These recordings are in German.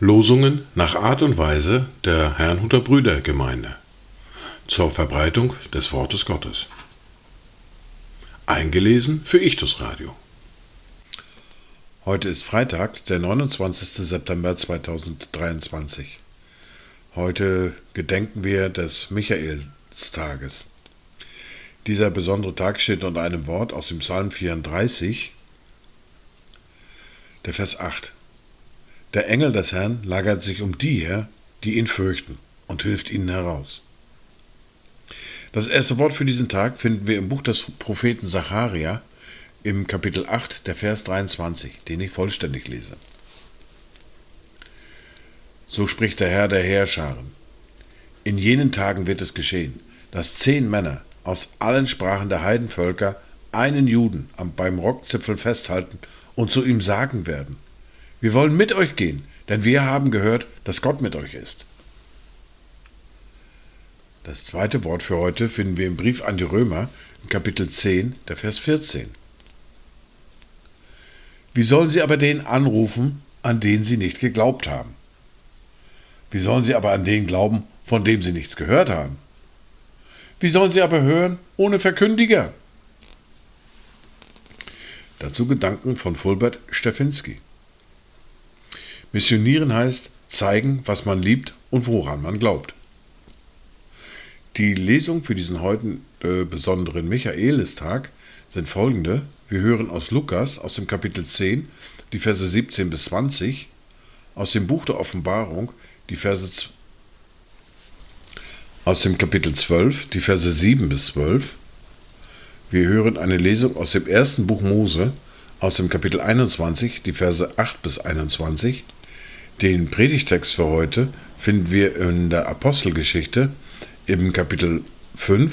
Losungen nach Art und Weise der Herrnhuter Brüdergemeinde zur Verbreitung des Wortes Gottes. Eingelesen für Ichtus Radio. Heute ist Freitag, der 29. September 2023. Heute gedenken wir des Michaelstages. Dieser besondere Tag steht unter einem Wort aus dem Psalm 34, der Vers 8. Der Engel des Herrn lagert sich um die her, die ihn fürchten, und hilft ihnen heraus. Das erste Wort für diesen Tag finden wir im Buch des Propheten Zacharia im Kapitel 8, der Vers 23, den ich vollständig lese. So spricht der Herr der Heerscharen. In jenen Tagen wird es geschehen, dass zehn Männer aus allen Sprachen der Heidenvölker einen Juden beim Rockzipfel festhalten und zu ihm sagen werden, wir wollen mit euch gehen, denn wir haben gehört, dass Gott mit euch ist. Das zweite Wort für heute finden wir im Brief an die Römer, im Kapitel 10, der Vers 14. Wie sollen sie aber den anrufen, an den sie nicht geglaubt haben? Wie sollen sie aber an den glauben, von dem sie nichts gehört haben? Wie sollen sie aber hören ohne Verkündiger? Dazu Gedanken von Fulbert Stefinski. Missionieren heißt zeigen, was man liebt und woran man glaubt. Die Lesung für diesen heute äh, besonderen Michaelistag sind folgende. Wir hören aus Lukas aus dem Kapitel 10 die Verse 17 bis 20, aus dem Buch der Offenbarung die Verse aus dem Kapitel 12 die Verse 7 bis 12. Wir hören eine Lesung aus dem ersten Buch Mose aus dem Kapitel 21 die Verse 8 bis 21. Den Predigtext für heute finden wir in der Apostelgeschichte im Kapitel 5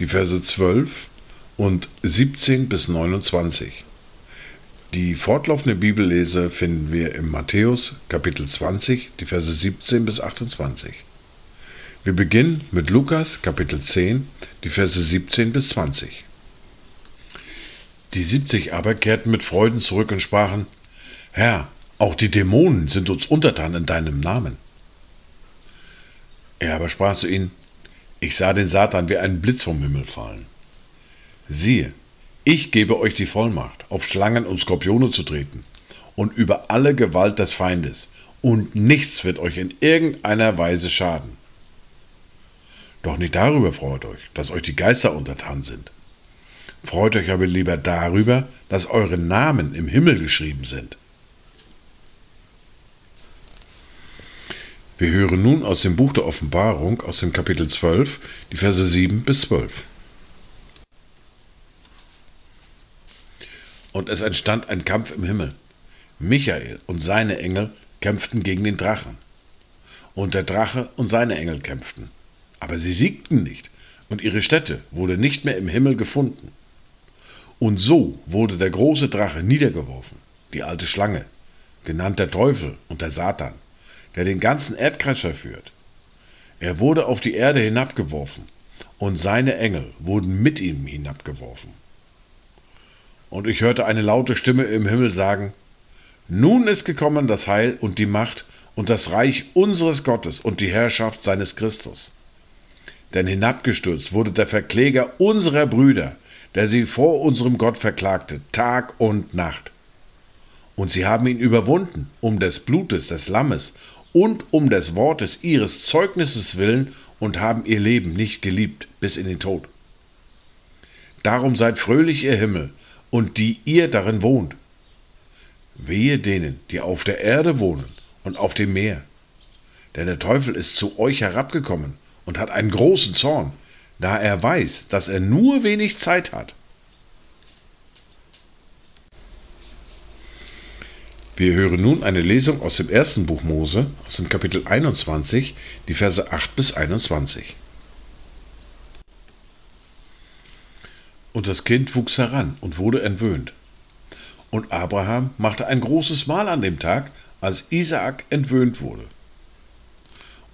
die Verse 12 und 17 bis 29. Die fortlaufende Bibellese finden wir im Matthäus Kapitel 20, die Verse 17 bis 28. Wir beginnen mit Lukas Kapitel 10, die Verse 17 bis 20. Die 70 aber kehrten mit Freuden zurück und sprachen, Herr, auch die Dämonen sind uns untertan in deinem Namen. Er aber sprach zu ihnen, ich sah den Satan wie einen Blitz vom Himmel fallen. Siehe, ich gebe euch die Vollmacht, auf Schlangen und Skorpione zu treten und über alle Gewalt des Feindes, und nichts wird euch in irgendeiner Weise schaden. Doch nicht darüber freut euch, dass euch die Geister untertan sind. Freut euch aber lieber darüber, dass eure Namen im Himmel geschrieben sind. Wir hören nun aus dem Buch der Offenbarung, aus dem Kapitel 12, die Verse 7 bis 12. Und es entstand ein Kampf im Himmel. Michael und seine Engel kämpften gegen den Drachen. Und der Drache und seine Engel kämpften. Aber sie siegten nicht, und ihre Stätte wurde nicht mehr im Himmel gefunden. Und so wurde der große Drache niedergeworfen, die alte Schlange, genannt der Teufel und der Satan, der den ganzen Erdkreis verführt. Er wurde auf die Erde hinabgeworfen, und seine Engel wurden mit ihm hinabgeworfen. Und ich hörte eine laute Stimme im Himmel sagen, Nun ist gekommen das Heil und die Macht und das Reich unseres Gottes und die Herrschaft seines Christus. Denn hinabgestürzt wurde der Verkläger unserer Brüder, der sie vor unserem Gott verklagte, Tag und Nacht. Und sie haben ihn überwunden, um des Blutes des Lammes und um des Wortes ihres Zeugnisses willen und haben ihr Leben nicht geliebt bis in den Tod. Darum seid fröhlich, ihr Himmel, und die ihr darin wohnt. Wehe denen, die auf der Erde wohnen und auf dem Meer. Denn der Teufel ist zu euch herabgekommen und hat einen großen Zorn, da er weiß, dass er nur wenig Zeit hat. Wir hören nun eine Lesung aus dem ersten Buch Mose, aus dem Kapitel 21, die Verse 8 bis 21. Und das Kind wuchs heran und wurde entwöhnt. Und Abraham machte ein großes Mahl an dem Tag, als Isaak entwöhnt wurde.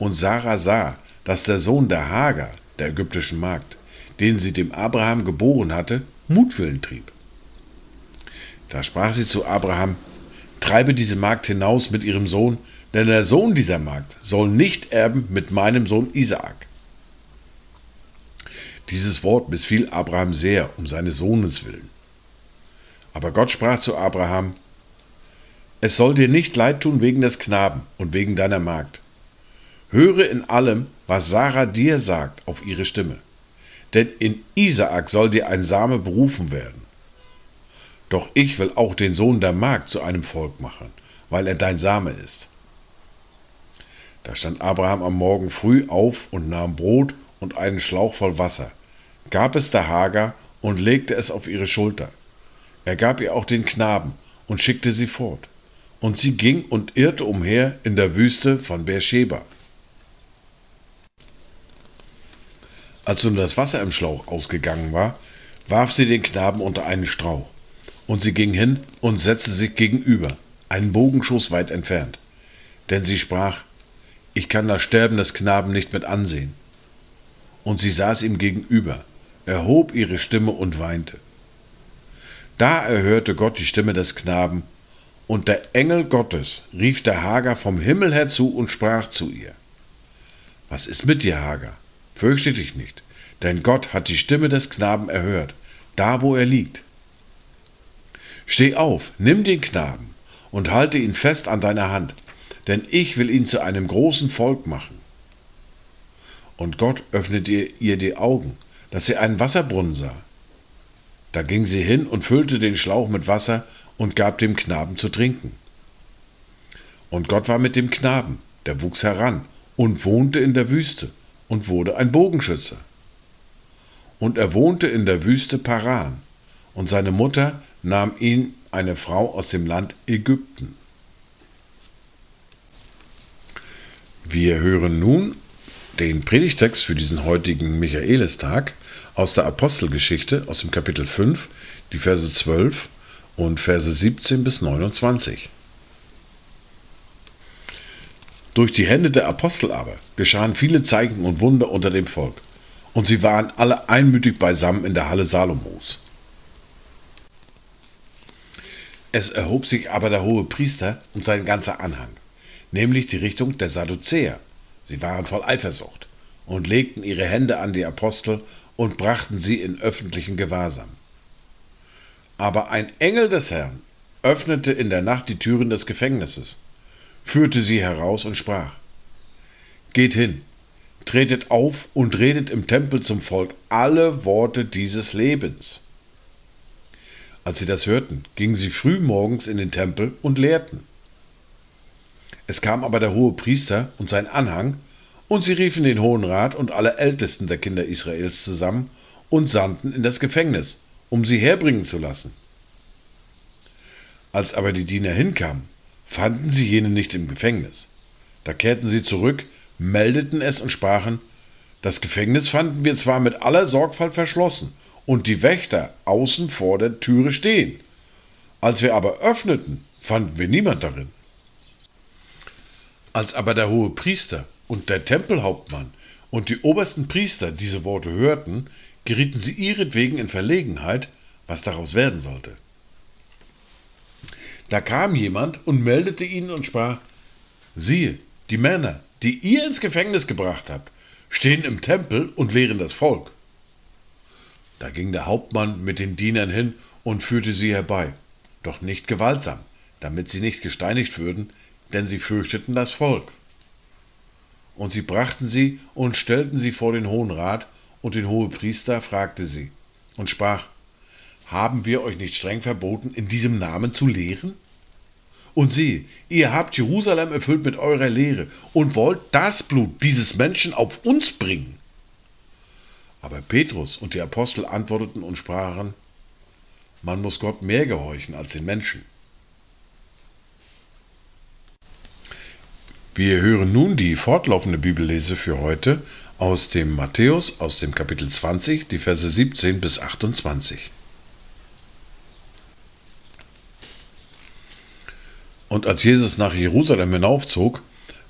Und Sarah sah, dass der Sohn der Hagar, der ägyptischen Magd, den sie dem Abraham geboren hatte, Mutwillen trieb. Da sprach sie zu Abraham, Treibe diese Magd hinaus mit ihrem Sohn, denn der Sohn dieser Magd soll nicht erben mit meinem Sohn Isaak. Dieses Wort missfiel Abraham sehr um seines Sohnes willen. Aber Gott sprach zu Abraham, Es soll dir nicht leid tun wegen des Knaben und wegen deiner Magd. Höre in allem, was Sarah dir sagt, auf ihre Stimme. Denn in Isaak soll dir ein Same berufen werden. Doch ich will auch den Sohn der Magd zu einem Volk machen, weil er dein Same ist. Da stand Abraham am Morgen früh auf und nahm Brot und einen Schlauch voll Wasser, gab es der Hagar und legte es auf ihre Schulter. Er gab ihr auch den Knaben und schickte sie fort. Und sie ging und irrte umher in der Wüste von Beersheba. Als nun das Wasser im Schlauch ausgegangen war, warf sie den Knaben unter einen Strauch. Und sie ging hin und setzte sich gegenüber, einen Bogenschuss weit entfernt. Denn sie sprach, ich kann das Sterben des Knaben nicht mit ansehen. Und sie saß ihm gegenüber, erhob ihre Stimme und weinte. Da erhörte Gott die Stimme des Knaben, und der Engel Gottes rief der Hagar vom Himmel herzu und sprach zu ihr. Was ist mit dir, Hagar? Fürchte dich nicht, denn Gott hat die Stimme des Knaben erhört, da wo er liegt. Steh auf, nimm den Knaben und halte ihn fest an deiner Hand, denn ich will ihn zu einem großen Volk machen. Und Gott öffnete ihr die Augen, dass sie einen Wasserbrunnen sah. Da ging sie hin und füllte den Schlauch mit Wasser und gab dem Knaben zu trinken. Und Gott war mit dem Knaben, der wuchs heran und wohnte in der Wüste und wurde ein Bogenschütze. Und er wohnte in der Wüste Paran, und seine Mutter nahm ihn eine Frau aus dem Land Ägypten. Wir hören nun den Predigtext für diesen heutigen Michaelistag aus der Apostelgeschichte aus dem Kapitel 5, die Verse 12 und Verse 17 bis 29. Durch die Hände der Apostel aber geschahen viele Zeichen und Wunder unter dem Volk, und sie waren alle einmütig beisammen in der Halle Salomos. Es erhob sich aber der hohe Priester und sein ganzer Anhang, nämlich die Richtung der Sadduzäer. Sie waren voll Eifersucht und legten ihre Hände an die Apostel und brachten sie in öffentlichen Gewahrsam. Aber ein Engel des Herrn öffnete in der Nacht die Türen des Gefängnisses führte sie heraus und sprach, Geht hin, tretet auf und redet im Tempel zum Volk alle Worte dieses Lebens. Als sie das hörten, gingen sie früh morgens in den Tempel und lehrten. Es kam aber der hohe Priester und sein Anhang, und sie riefen den Hohen Rat und alle Ältesten der Kinder Israels zusammen und sandten in das Gefängnis, um sie herbringen zu lassen. Als aber die Diener hinkamen, fanden sie jene nicht im Gefängnis. Da kehrten sie zurück, meldeten es und sprachen, das Gefängnis fanden wir zwar mit aller Sorgfalt verschlossen und die Wächter außen vor der Türe stehen. Als wir aber öffneten, fanden wir niemand darin. Als aber der hohe Priester und der Tempelhauptmann und die obersten Priester diese Worte hörten, gerieten sie ihretwegen in Verlegenheit, was daraus werden sollte. Da kam jemand und meldete ihnen und sprach, siehe, die Männer, die ihr ins Gefängnis gebracht habt, stehen im Tempel und lehren das Volk. Da ging der Hauptmann mit den Dienern hin und führte sie herbei, doch nicht gewaltsam, damit sie nicht gesteinigt würden, denn sie fürchteten das Volk. Und sie brachten sie und stellten sie vor den Hohen Rat, und den Hohepriester fragte sie und sprach, haben wir euch nicht streng verboten, in diesem Namen zu lehren? Und sieh, ihr habt Jerusalem erfüllt mit eurer Lehre und wollt das Blut dieses Menschen auf uns bringen. Aber Petrus und die Apostel antworteten und sprachen, man muss Gott mehr gehorchen als den Menschen. Wir hören nun die fortlaufende Bibellese für heute aus dem Matthäus, aus dem Kapitel 20, die Verse 17 bis 28. Und als Jesus nach Jerusalem hinaufzog,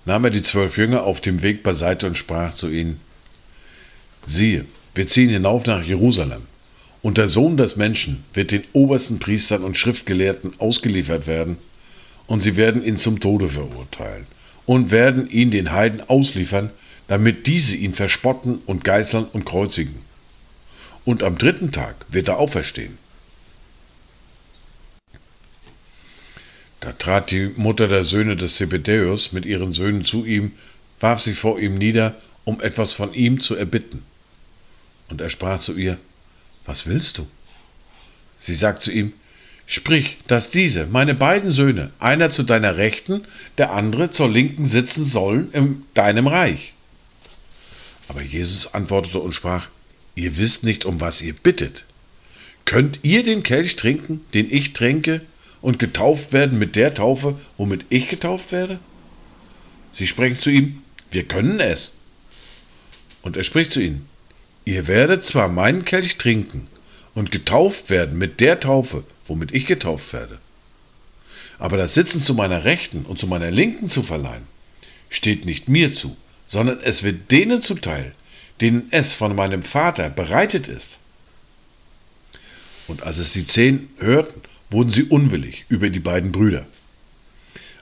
nahm er die zwölf Jünger auf dem Weg beiseite und sprach zu ihnen, siehe, Wir ziehen hinauf nach Jerusalem. Und der Sohn des Menschen wird den obersten Priestern und Schriftgelehrten ausgeliefert werden, und sie werden ihn zum Tode verurteilen und werden ihn den Heiden ausliefern, damit diese ihn verspotten und geißeln und kreuzigen. Und am dritten Tag wird er auferstehen. Da trat die Mutter der Söhne des Zebedäus mit ihren Söhnen zu ihm, warf sich vor ihm nieder, um etwas von ihm zu erbitten. Und er sprach zu ihr, Was willst du? Sie sagt zu ihm, Sprich, dass diese, meine beiden Söhne, einer zu deiner Rechten, der andere zur Linken sitzen sollen in deinem Reich. Aber Jesus antwortete und sprach, Ihr wisst nicht, um was ihr bittet. Könnt ihr den Kelch trinken, den ich trinke, und getauft werden mit der Taufe, womit ich getauft werde? Sie sprechen zu ihm, wir können es. Und er spricht zu ihnen, ihr werdet zwar meinen Kelch trinken und getauft werden mit der Taufe, womit ich getauft werde, aber das Sitzen zu meiner Rechten und zu meiner Linken zu verleihen, steht nicht mir zu, sondern es wird denen zuteil, denen es von meinem Vater bereitet ist. Und als es die zehn hörten, wurden sie unwillig über die beiden Brüder.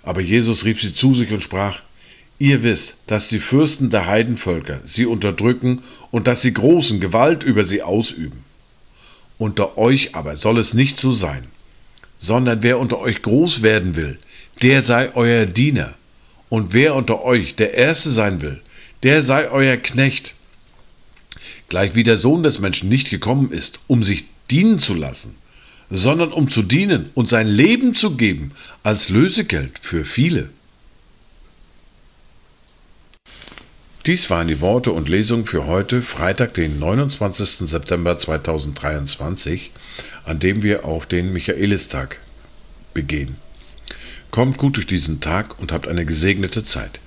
Aber Jesus rief sie zu sich und sprach, Ihr wisst, dass die Fürsten der Heidenvölker sie unterdrücken und dass sie großen Gewalt über sie ausüben. Unter euch aber soll es nicht so sein, sondern wer unter euch groß werden will, der sei euer Diener, und wer unter euch der Erste sein will, der sei euer Knecht. Gleich wie der Sohn des Menschen nicht gekommen ist, um sich dienen zu lassen, sondern um zu dienen und sein Leben zu geben als Lösegeld für viele. Dies waren die Worte und Lesungen für heute, Freitag, den 29. September 2023, an dem wir auch den Michaelistag begehen. Kommt gut durch diesen Tag und habt eine gesegnete Zeit.